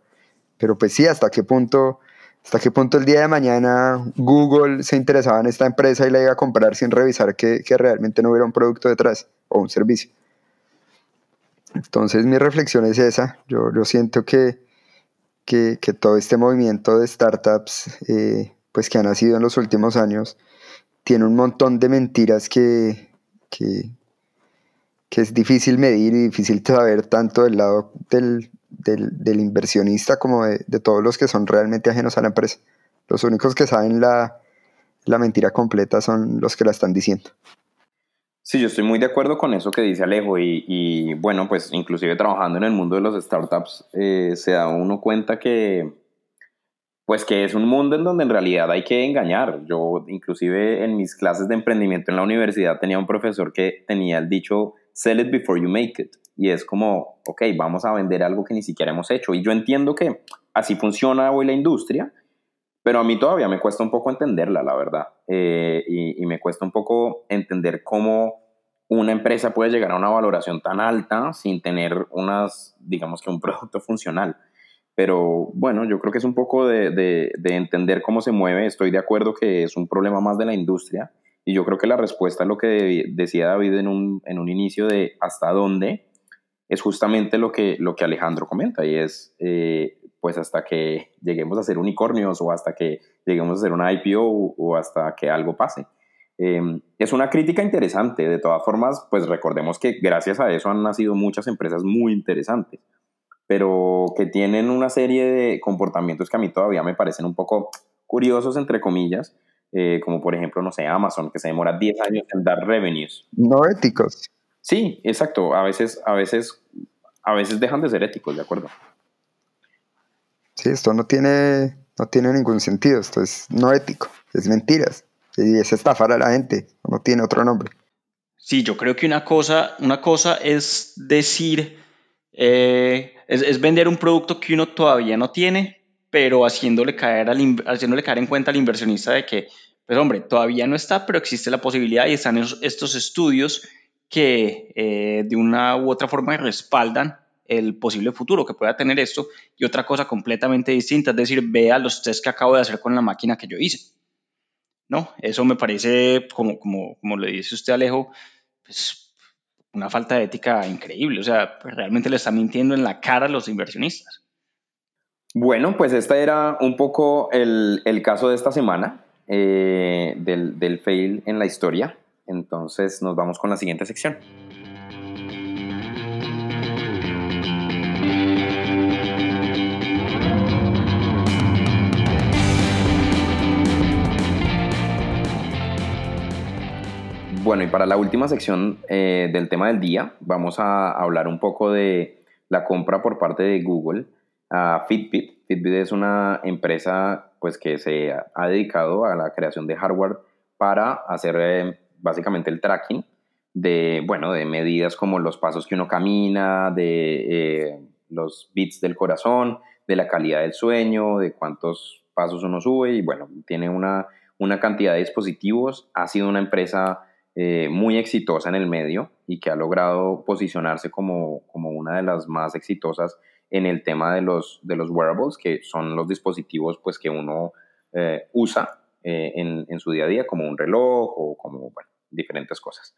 pero pues sí, hasta qué punto, hasta qué punto el día de mañana Google se interesaba en esta empresa y la iba a comprar sin revisar que, que realmente no hubiera un producto detrás o un servicio. Entonces mi reflexión es esa, yo, yo siento que, que, todo este movimiento de startups eh, pues que ha nacido en los últimos años tiene un montón de mentiras que, que, que es difícil medir y difícil saber tanto del lado del, del, inversionista como de, de, todos los que son realmente ajenos a la empresa. Los únicos que saben la, la mentira completa son los que la están diciendo. Sí, yo estoy muy de acuerdo con eso que dice Alejo y, bueno, pues inclusive trabajando en el mundo de los startups eh, se da uno cuenta que pues que es un mundo en donde en realidad hay que engañar. Yo inclusive en mis clases de emprendimiento en la universidad tenía un profesor que tenía el dicho sell it before you make it. Y es como, ok, vamos a vender algo que ni siquiera hemos hecho. Y yo entiendo que así funciona hoy la industria, pero a mí todavía me cuesta un poco entenderla, la verdad. Eh, y, me cuesta un poco entender cómo una empresa puede llegar a una valoración tan alta sin tener unas, digamos que un producto funcional. Pero bueno, yo creo que es un poco de, de, de entender cómo se mueve. Estoy de acuerdo que es un problema más de la industria y yo creo que la respuesta a lo que decía David en un, en un inicio de hasta dónde es justamente lo que, lo que Alejandro comenta y es eh, pues hasta que lleguemos a ser unicornios o hasta que lleguemos a ser una IPO o, hasta que algo pase. Em, es una crítica interesante, de todas formas, pues recordemos que gracias a eso han nacido muchas empresas muy interesantes, pero que tienen una serie de comportamientos que a mí todavía me parecen un poco curiosos, entre comillas, eh, como por ejemplo, no sé, Amazon, que se demora 10 años en dar revenues. No éticos. Sí, exacto. A veces, a veces, a veces dejan de ser éticos, ¿de acuerdo? Esto no tiene, no tiene ningún sentido. Esto es no ético, es mentiras. Y es estafar a la gente, no tiene otro nombre. Sí, yo creo que una cosa, una cosa es decir, eh, es, es, vender un producto que uno todavía no tiene, pero haciéndole caer, al, haciéndole caer en cuenta al inversionista de que pues hombre, todavía no está, pero existe la posibilidad y están estos estudios que eh, de una u otra forma respaldan el posible futuro que pueda tener esto y otra cosa completamente distinta, es decir, vea los test que acabo de hacer con la máquina que yo hice. ¿No? Eso me parece, como, como, como le dice usted Alejo, pues una falta de ética increíble, o sea, realmente le está mintiendo en la cara a los inversionistas. Bueno, pues este era un poco el, el caso de esta semana. Eh, del, del fail en la historia. Entonces nos vamos con la siguiente sección. Bueno, y para la última sección eh, del tema del día, vamos a hablar un poco de la compra por parte de Google a Fitbit. Fitbit es una empresa pues que se ha dedicado a la creación de hardware para hacer eh, básicamente el tracking de, bueno, de medidas como los pasos que uno camina, de eh, los beats del corazón, de la calidad del sueño, de cuántos pasos uno sube y bueno, tiene una, una cantidad de dispositivos, ha sido una empresa eh, muy exitosa en el medio y que ha logrado posicionarse como, como una de las más exitosas en el tema de los, de los wearables, que son los dispositivos pues, que uno eh, usa eh, en, en, su día a día, como un reloj o como bueno, diferentes cosas.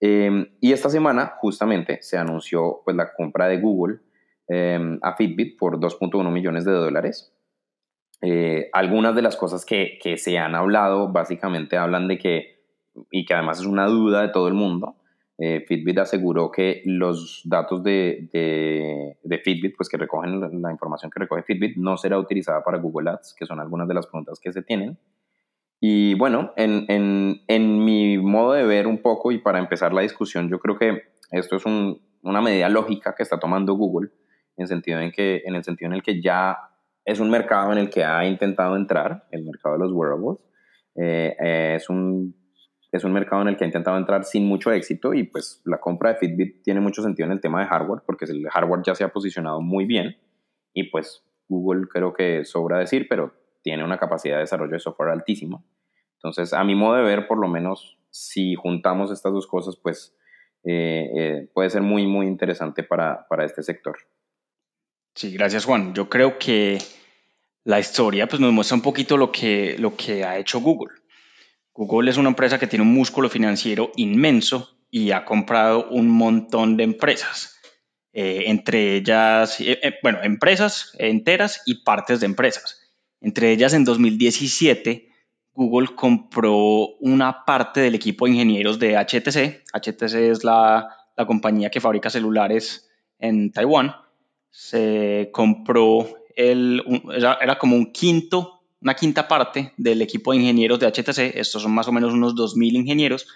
Em, y esta semana justamente se anunció pues, la compra de Google em, a Fitbit por 2.1 millones de dólares. algunas de las cosas que, que se han hablado básicamente hablan de que y que además es una duda de todo el mundo, eh, Fitbit aseguró que los datos de, de, Fitbit, pues que recogen la, información que recoge Fitbit, no será utilizada para Google Ads, que son algunas de las preguntas que se tienen. Y bueno, en, en, en mi modo de ver un poco y para empezar la discusión, yo creo que esto es un, una medida lógica que está tomando Google, en, sentido en, que, en el sentido en el que ya es un mercado en el que ha intentado entrar, el mercado de los wearables. Eh, eh, es un es un mercado en el que ha intentado entrar sin mucho éxito y pues la compra de Fitbit tiene mucho sentido en el tema de hardware porque el hardware ya se ha posicionado muy bien y pues Google creo que sobra decir, pero tiene una capacidad de desarrollo de software altísima. Entonces, a mi modo de ver, por lo menos, si juntamos estas dos cosas, pues eh, eh, puede ser muy, muy interesante para, para este sector. Sí, gracias Juan. Yo creo que la historia pues, nos muestra un poquito lo que, lo que ha hecho Google. Google es una empresa que tiene un músculo financiero inmenso y ha comprado un montón de empresas. Eh, entre ellas, eh, eh, bueno, empresas enteras y partes de empresas. Entre ellas, en 2017, Google compró una parte del equipo de ingenieros de HTC. HTC es la, compañía que fabrica celulares en Taiwán. Se compró el, era como un quinto una quinta parte del equipo de ingenieros de HTC, estos son más o menos unos 2.000 ingenieros,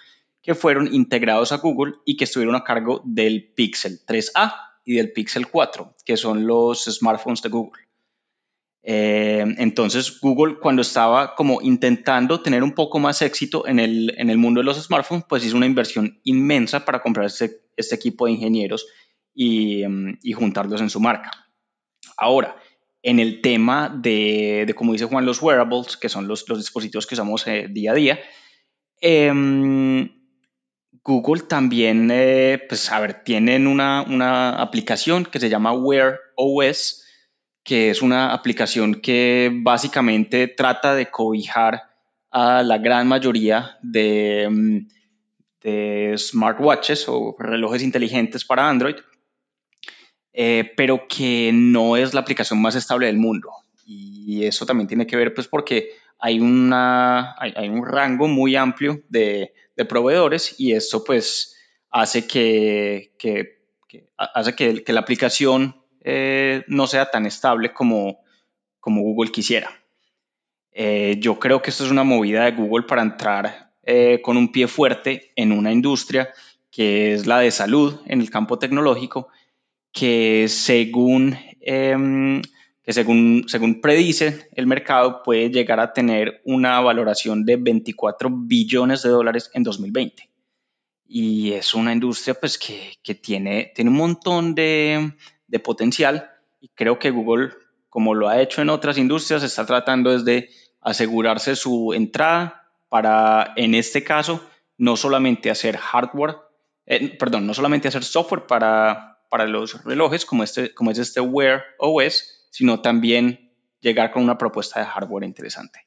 que fueron integrados a Google y que estuvieron a cargo del Pixel 3A y del Pixel 4, que son los smartphones de Google. Eh, entonces Google cuando estaba como intentando tener un poco más éxito en el, en el mundo de los smartphones, pues hizo una inversión inmensa para comprar este, este equipo de ingenieros mm, y juntarlos en su marca. Ahora, en el tema de, como dice Juan, los wearables, que son los, dispositivos que usamos eh, día a día. Em, Google también, eh, pues a ver, tienen una, una, aplicación que se llama Wear OS, que es una aplicación que básicamente trata de cobijar a la gran mayoría de, mm, de smartwatches o relojes inteligentes para Android eh, pero que no es la aplicación más estable del mundo. Y eso también tiene que ver pues porque hay, una, hay, un rango muy amplio de, de, proveedores y esto pues hace que, que, hace que, que, la aplicación eh, no sea tan estable como, como Google quisiera. Eh, yo creo que esto es una movida de Google para entrar con un pie fuerte en una industria que es la de salud en el campo tecnológico que según, em, que según, según predice el mercado puede llegar a tener una valoración de 24 billones de dólares en 2020. Y es una industria pues, que, que tiene, tiene un montón de, de potencial y creo que Google, como lo ha hecho en otras industrias, está tratando de asegurarse su entrada para, en este caso, no solamente hacer hardware, eh, perdón, no solamente hacer software para, para los relojes, como, este, como es este Wear OS, sino también llegar con una propuesta de hardware interesante.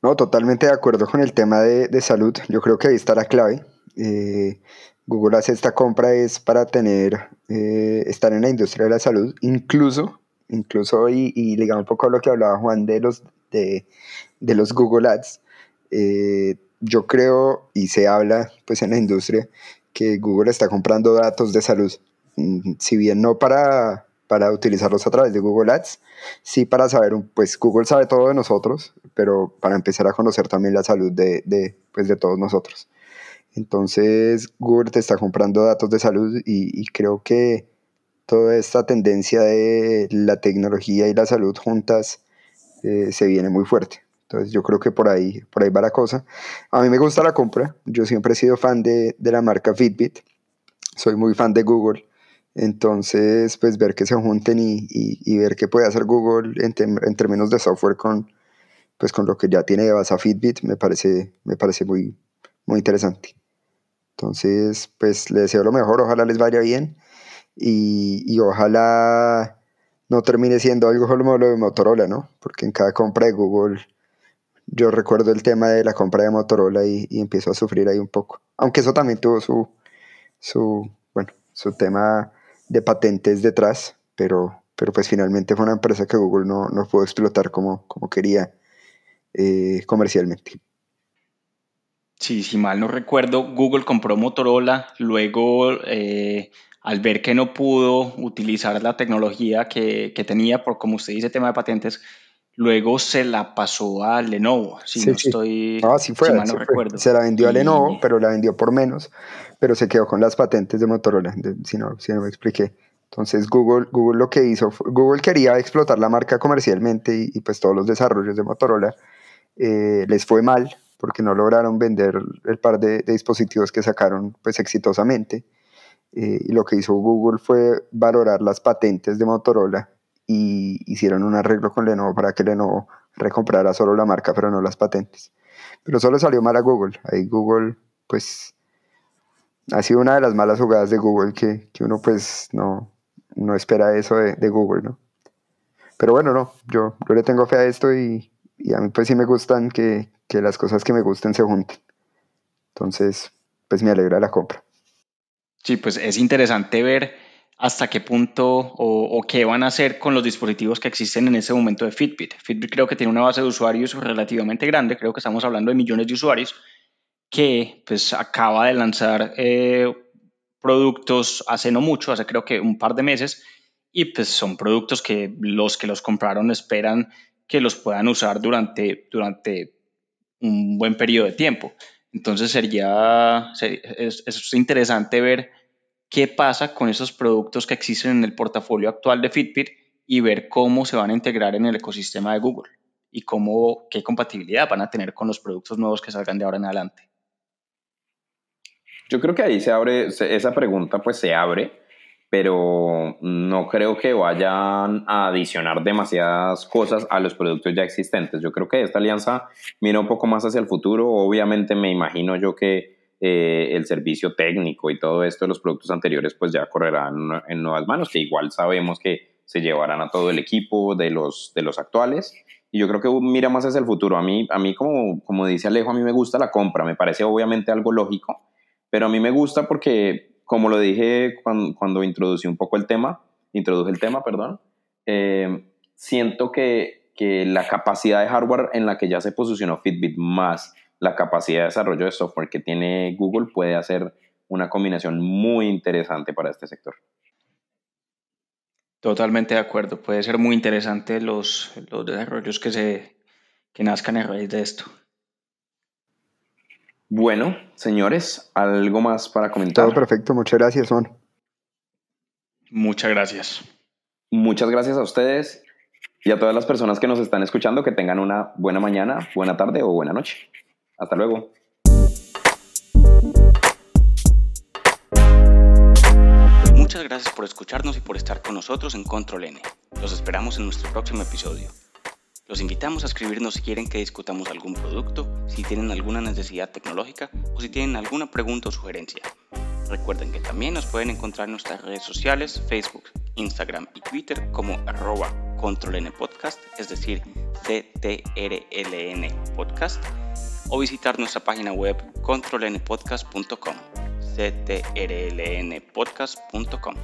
No, totalmente de acuerdo con el tema de, salud. Yo creo que ahí está la clave. Eh, Google hace esta compra es para tener, eh, estar en la industria de la salud, incluso, incluso y, y un poco a lo que hablaba Juan de los, de, los Google Ads. Eh, yo creo y se habla pues en la industria que Google está comprando datos de salud si bien no para, para utilizarlos a través de Google Ads, sí para saber, pues Google sabe todo de nosotros, pero para empezar a conocer también la salud de, de, pues, de todos nosotros. Entonces Google te está comprando datos de salud y, y, creo que toda esta tendencia de la tecnología y la salud juntas eh, se viene muy fuerte. Entonces yo creo que por ahí, por ahí va la cosa. A mí me gusta la compra. Yo siempre he sido fan de, de la marca Fitbit. Soy muy fan de Google. Entonces, pues ver que se junten y, ver qué puede hacer Google en, en, términos de software con, pues con lo que ya tiene de base a Fitbit me parece, me parece muy, muy interesante. Entonces, pues les deseo lo mejor, ojalá les vaya bien y, y ojalá no termine siendo algo como lo de Motorola, ¿no? Porque en cada compra de Google, yo recuerdo el tema de la compra de Motorola y, y empiezo a sufrir ahí un poco. Aunque eso también tuvo su, su, bueno, su tema de patentes detrás, pero, pero pues finalmente fue una empresa que Google no, no pudo explotar como, como quería eh, comercialmente. Sí, si mal no recuerdo, Google compró Motorola, luego eh, al ver que no pudo utilizar la tecnología que, que, tenía, por como usted dice, tema de patentes, luego se la pasó a Lenovo, si no estoy, ah, sí fue, mal no recuerdo. Se la vendió a Lenovo, pero la vendió por menos, pero se quedó con las patentes de Motorola, si, no, si no me expliqué. Entonces Google, Google lo que hizo, Google quería explotar la marca comercialmente y, y pues todos los desarrollos de Motorola eh, les fue mal porque no lograron vender el par de, dispositivos que sacaron pues exitosamente. Eh, y lo que hizo Google fue valorar las patentes de Motorola y hicieron un arreglo con Lenovo para que Lenovo recomprara solo la marca pero no las patentes. Pero solo salió mal a Google. Ahí Google pues ha sido una de las malas jugadas de Google que, que uno pues no, no espera eso de, de, Google, ¿no? Pero bueno, no, yo, yo le tengo fe a esto y, y a mí pues sí me gustan que, que las cosas que me gusten se junten. Entonces, pues me alegra la compra. Sí, pues es interesante ver hasta qué punto o, qué van a hacer con los dispositivos que existen en ese momento de Fitbit. Fitbit creo que tiene una base de usuarios relativamente grande, creo que estamos hablando de millones de usuarios, que pues acaba de lanzar eh, productos hace no mucho, hace creo que un par de meses, y pues son productos que los que los compraron esperan que los puedan usar durante, durante un buen periodo de tiempo. Entonces sería, es, interesante ver qué pasa con esos productos que existen en el portafolio actual de Fitbit y ver cómo se van a integrar en el ecosistema de Google y cómo, qué compatibilidad van a tener con los productos nuevos que salgan de ahora en adelante. Yo creo que ahí se abre, esa pregunta pues se abre pero no creo que vayan a adicionar demasiadas cosas a los productos ya existentes. Yo creo que esta alianza mira un poco más hacia el futuro. Obviamente me imagino yo que eh, el servicio técnico y todo esto de los productos anteriores pues ya correrán en nuevas manos, que igual sabemos que se llevarán a todo el equipo de los, de los actuales. Y yo creo que mira más hacia el futuro. A mí, a mí como, como dice Alejo, a mí me gusta la compra. Me parece obviamente algo lógico, pero a mí me gusta porque como lo dije cuando, cuando, introducí un poco el tema, introduje el tema, perdón, eh, siento que, que, la capacidad de hardware en la que ya se posicionó Fitbit más la capacidad de desarrollo de software que tiene Google puede hacer una combinación muy interesante para este sector. Totalmente de acuerdo, puede ser muy interesante los, los desarrollos que, se, que nazcan a raíz de esto. Bueno, señores, ¿algo más para comentar? Todo perfecto, muchas gracias, Juan. Muchas gracias. Muchas gracias a ustedes y a todas las personas que nos están escuchando, que tengan una buena mañana, buena tarde o buena noche. Hasta luego. Muchas gracias por escucharnos y por estar con nosotros en Control N. Los esperamos en nuestro próximo episodio. Los invitamos a escribirnos si quieren que discutamos algún producto, si tienen alguna necesidad tecnológica o si tienen alguna pregunta o sugerencia. Recuerden que también nos pueden encontrar en nuestras redes sociales, Facebook, Instagram y Twitter como arroba controlnpodcast, es decir, CTRLN podcast, o visitar nuestra página web controlnpodcast.com, ctrlnpodcast.com.